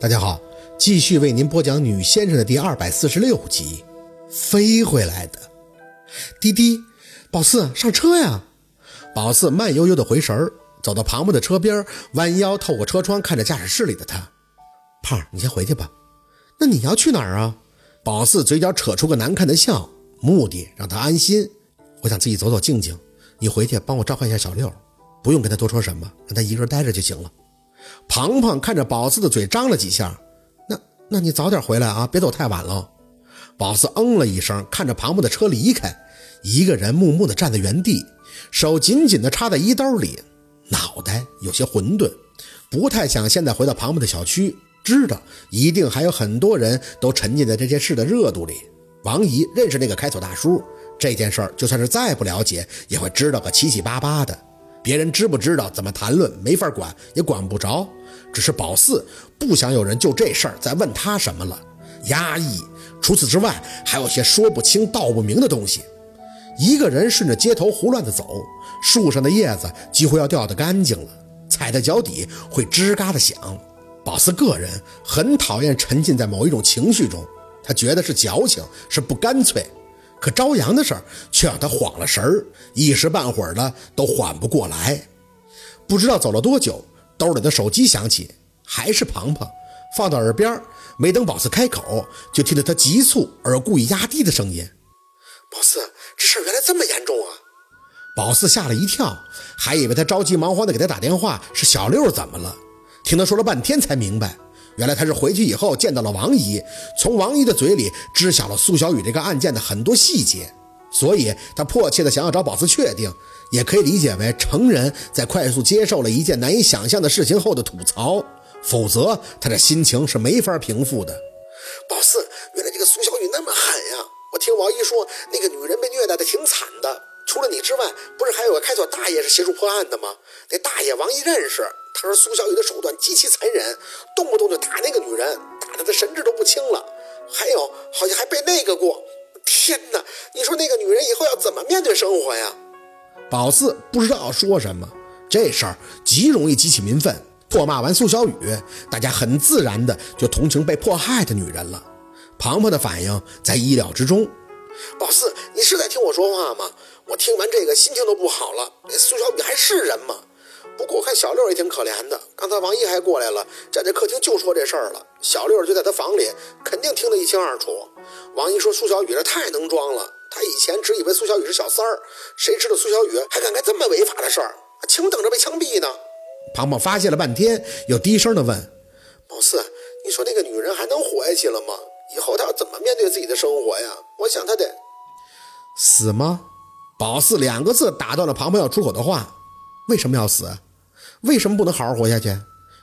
大家好，继续为您播讲《女先生》的第二百四十六集。飞回来的，滴滴，宝四上车呀！宝四慢悠悠的回神儿，走到庞博的车边，弯腰透过车窗看着驾驶室里的他。胖，你先回去吧。那你要去哪儿啊？宝四嘴角扯出个难看的笑，目的让他安心。我想自己走走静静，你回去帮我召唤一下小六，不用跟他多说什么，让他一个人待着就行了。庞庞看着宝四的嘴张了几下，那那你早点回来啊，别走太晚了。宝四嗯了一声，看着庞博的车离开，一个人木木的站在原地，手紧紧的插在衣兜里，脑袋有些混沌，不太想现在回到庞博的小区，知道一定还有很多人都沉浸在这件事的热度里。王姨认识那个开锁大叔，这件事就算是再不了解，也会知道个七七八八的。别人知不知道，怎么谈论，没法管，也管不着。只是宝四不想有人就这事儿再问他什么了，压抑。除此之外，还有些说不清道不明的东西。一个人顺着街头胡乱的走，树上的叶子几乎要掉得干净了，踩在脚底会吱嘎的响。宝四个人很讨厌沉浸在某一种情绪中，他觉得是矫情，是不干脆。可朝阳的事儿却让他晃了神儿，一时半会儿的都缓不过来。不知道走了多久，兜里的手机响起，还是庞庞，放到耳边。没等宝四开口，就听到他急促而故意压低的声音：“宝四，这事儿原来这么严重啊！”宝四吓了一跳，还以为他着急忙慌的给他打电话是小六怎么了。听他说了半天才明白，原来他是回去以后见到了王姨，从王姨的嘴里知晓了苏小雨这个案件的很多细节，所以他迫切的想要找宝四确定，也可以理解为成人在快速接受了一件难以想象的事情后的吐槽。否则，他的心情是没法平复的。宝四，原来这个苏小雨那么狠呀！我听王姨说，那个女人被虐待的挺惨的。除了你之外，不是还有个开锁大爷是协助破案的吗？那大爷王姨认识。他说苏小雨的手段极其残忍，动不动就打那个女人，打得她神志都不清了。还有，好像还被那个过。天哪！你说那个女人以后要怎么面对生活呀？宝四不知道要说什么，这事儿极容易激起民愤。唾骂完苏小雨，大家很自然的就同情被迫害的女人了。庞庞的反应在意料之中。宝四，你是在听我说话吗？我听完这个心情都不好了。那苏小雨还是人吗？不过我看小六也挺可怜的。刚才王姨还过来了，站在客厅就说这事儿了。小六就在他房里，肯定听得一清二楚。王姨说苏小雨这太能装了，他以前只以为苏小雨是小三儿，谁知道苏小雨还敢干这么违法的事儿，请等着被枪毙呢。庞庞发泄了半天，又低声的问：“宝四，你说那个女人还能活下去了吗？以后她要怎么面对自己的生活呀？我想她得死吗？”宝四两个字打断了庞庞要出口的话：“为什么要死？为什么不能好好活下去？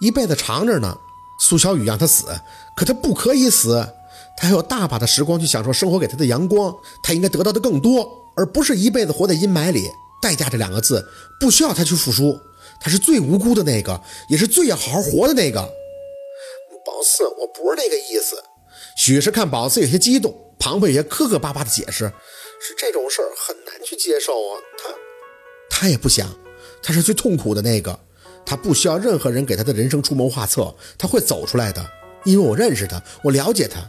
一辈子长着呢。苏小雨让他死，可他不可以死。他还有大把的时光去享受生活给他的阳光，他应该得到的更多，而不是一辈子活在阴霾里。代价这两个字，不需要他去付出。”他是最无辜的那个，也是最要好好活的那个。宝四，我不是那个意思。许是看宝四有些激动，庞培也磕磕巴巴的解释：“是这种事儿很难去接受啊。”他，他也不想，他是最痛苦的那个。他不需要任何人给他的人生出谋划策，他会走出来的。因为我认识他，我了解他。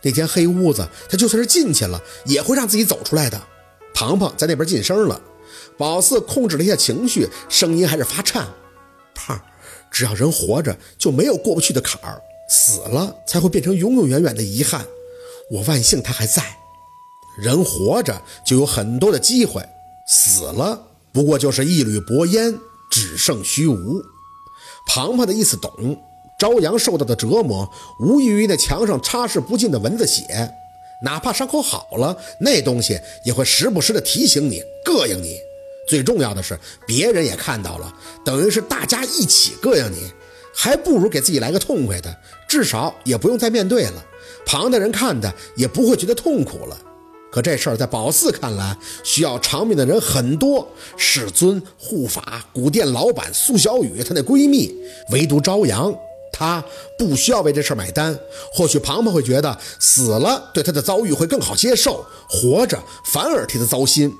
那间黑屋子，他就算是进去了，也会让自己走出来的。庞庞在那边噤声了。宝四控制了一下情绪，声音还是发颤。胖，只要人活着，就没有过不去的坎儿；死了，才会变成永永远远的遗憾。我万幸他还在。人活着就有很多的机会，死了不过就是一缕薄烟，只剩虚无。庞庞的意思懂。朝阳受到的折磨，无异于那墙上擦拭不尽的蚊子血。哪怕伤口好了，那东西也会时不时的提醒你，膈应你。最重要的是，别人也看到了，等于是大家一起膈应你，还不如给自己来个痛快的，至少也不用再面对了。旁的人看的也不会觉得痛苦了。可这事儿在宝四看来，需要偿命的人很多，世尊、护法、古店老板苏小雨，她那闺蜜，唯独朝阳，她不需要为这事儿买单。或许庞庞会觉得死了对她的遭遇会更好接受，活着反而替她糟心。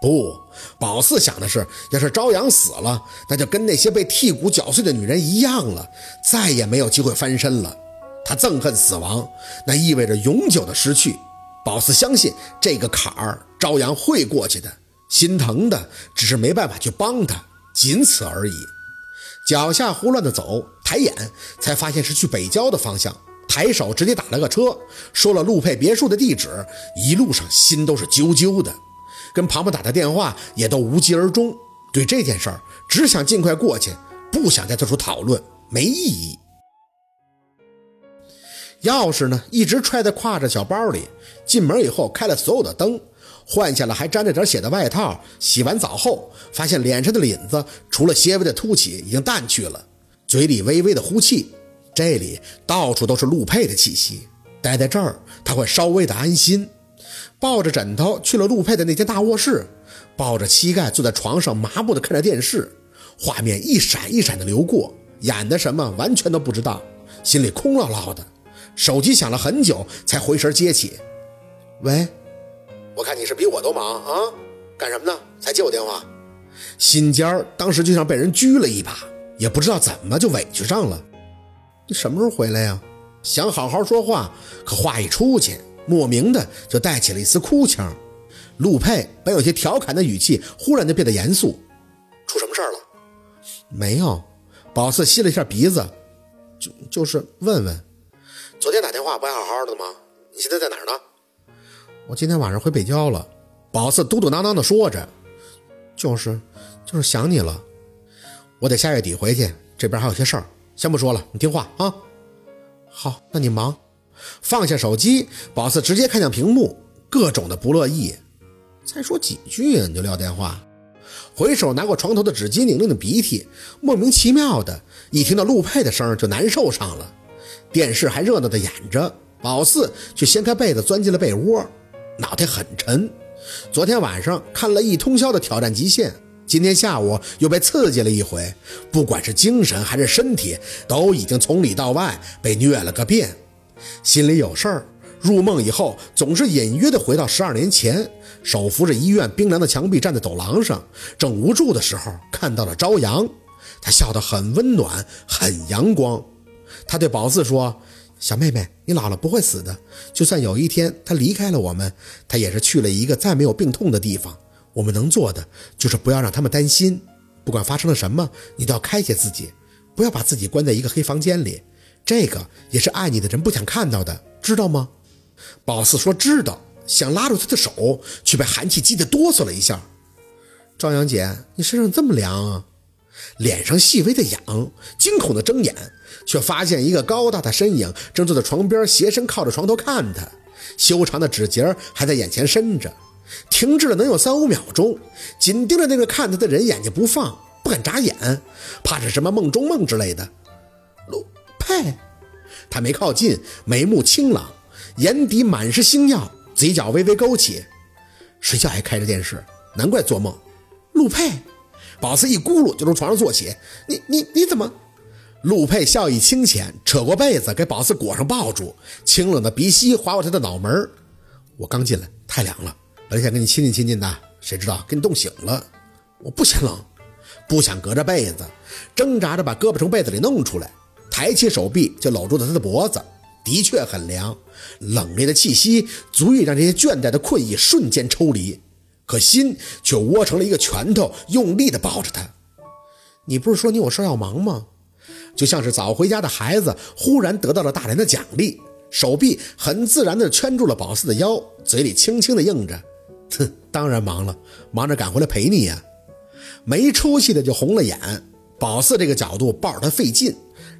不，宝四想的是，要是朝阳死了，那就跟那些被剔骨绞碎的女人一样了，再也没有机会翻身了。他憎恨死亡，那意味着永久的失去。宝四相信这个坎儿朝阳会过去的，心疼的只是没办法去帮他，仅此而已。脚下胡乱的走，抬眼才发现是去北郊的方向，抬手直接打了个车，说了陆佩别墅的地址。一路上心都是揪揪的，跟庞庞打的电话也都无疾而终。对这件事儿，只想尽快过去，不想再做出讨论，没意义。钥匙呢，一直揣在挎着小包里。进门以后，开了所有的灯，换下了还沾着点血的外套。洗完澡后，发现脸上的领子除了些微的凸起，已经淡去了。嘴里微微的呼气，这里到处都是陆佩的气息。待在这儿，他会稍微的安心。抱着枕头去了陆佩的那间大卧室，抱着膝盖坐在床上，麻木的看着电视，画面一闪一闪的流过，演的什么完全都不知道，心里空落落的。手机响了很久，才回神接起。喂，我看你是比我都忙啊，干什么呢？才接我电话？心尖儿当时就像被人拘了一把，也不知道怎么就委屈上了。你什么时候回来呀？想好好说话，可话一出去，莫名的就带起了一丝哭腔。陆佩本有些调侃的语气，忽然就变得严肃。出什么事儿了？没有。宝四吸了一下鼻子，就就是问问。话不还好好的吗？你现在在哪儿呢？我今天晚上回北郊了。宝四嘟嘟囔囔的说着，就是就是想你了。我得下月底回去，这边还有些事儿，先不说了，你听话啊。好，那你忙。放下手机，宝四直接看向屏幕，各种的不乐意。再说几句你就撂电话。回手拿过床头的纸巾拧了拧鼻涕，莫名其妙的一听到陆佩的声就难受上了。电视还热闹的演着，宝四却掀开被子钻进了被窝，脑袋很沉。昨天晚上看了一通宵的挑战极限，今天下午又被刺激了一回，不管是精神还是身体，都已经从里到外被虐了个遍，心里有事儿。入梦以后，总是隐约的回到十二年前，手扶着医院冰凉的墙壁，站在走廊上，正无助的时候，看到了朝阳，他笑得很温暖，很阳光。他对宝四说：“小妹妹，你老了不会死的。就算有一天他离开了我们，他也是去了一个再没有病痛的地方。我们能做的就是不要让他们担心。不管发生了什么，你都要开解自己，不要把自己关在一个黑房间里。这个也是爱你的人不想看到的，知道吗？”宝四说：“知道。”想拉住他的手，却被寒气激得哆嗦了一下。朝阳姐，你身上这么凉啊？脸上细微的痒，惊恐的睁眼。却发现一个高大的身影正坐在床边，斜身靠着床头看他，修长的指节还在眼前伸着，停滞了能有三五秒钟，紧盯着那个看他的人，眼睛不放，不敢眨眼，怕是什么梦中梦之类的。陆佩，他没靠近，眉目清朗，眼底满是星耀，嘴角微微勾起，睡觉还开着电视，难怪做梦。陆佩，宝四一咕噜就从床上坐起，你你你怎么？陆佩笑意清浅，扯过被子给宝四裹上，抱住，清冷的鼻息划过他的脑门。我刚进来，太凉了，本想跟你亲近亲近的，谁知道给你冻醒了。我不嫌冷，不想隔着被子，挣扎着把胳膊从被子里弄出来，抬起手臂就搂住了他的脖子。的确很凉，冷冽的气息足以让这些倦怠的困意瞬间抽离，可心却窝成了一个拳头，用力地抱着他。你不是说你有事要忙吗？就像是早回家的孩子，忽然得到了大人的奖励，手臂很自然地圈住了宝四的腰，嘴里轻轻地应着：“哼，当然忙了，忙着赶回来陪你呀。”没出息的就红了眼。宝四这个角度抱着他费劲，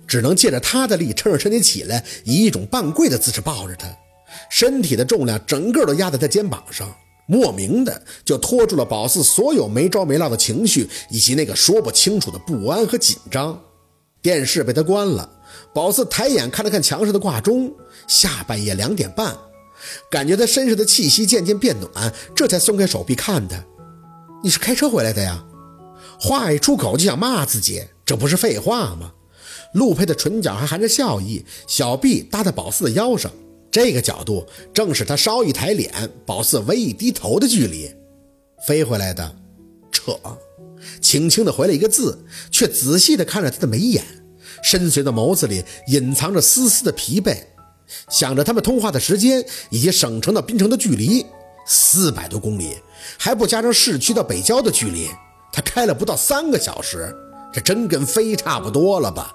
只能借着他的力撑着身体起来，以一种半跪的姿势抱着他，身体的重量整个都压在他肩膀上，莫名的就拖住了宝四所有没着没落的情绪，以及那个说不清楚的不安和紧张。电视被他关了，宝四抬眼看了看墙上的挂钟，下半夜两点半，感觉他身上的气息渐渐变暖，这才松开手臂看他。你是开车回来的呀？话一出口就想骂自己，这不是废话吗？陆佩的唇角还含着笑意，小臂搭在宝四的腰上，这个角度正是他稍一抬脸，宝四微一低头的距离。飞回来的，扯。轻轻的回了一个字，却仔细的看着他的眉眼，深邃的眸子里隐藏着丝丝的疲惫。想着他们通话的时间以及省城到滨城的距离，四百多公里，还不加上市区到北郊的距离，他开了不到三个小时，这真跟飞差不多了吧？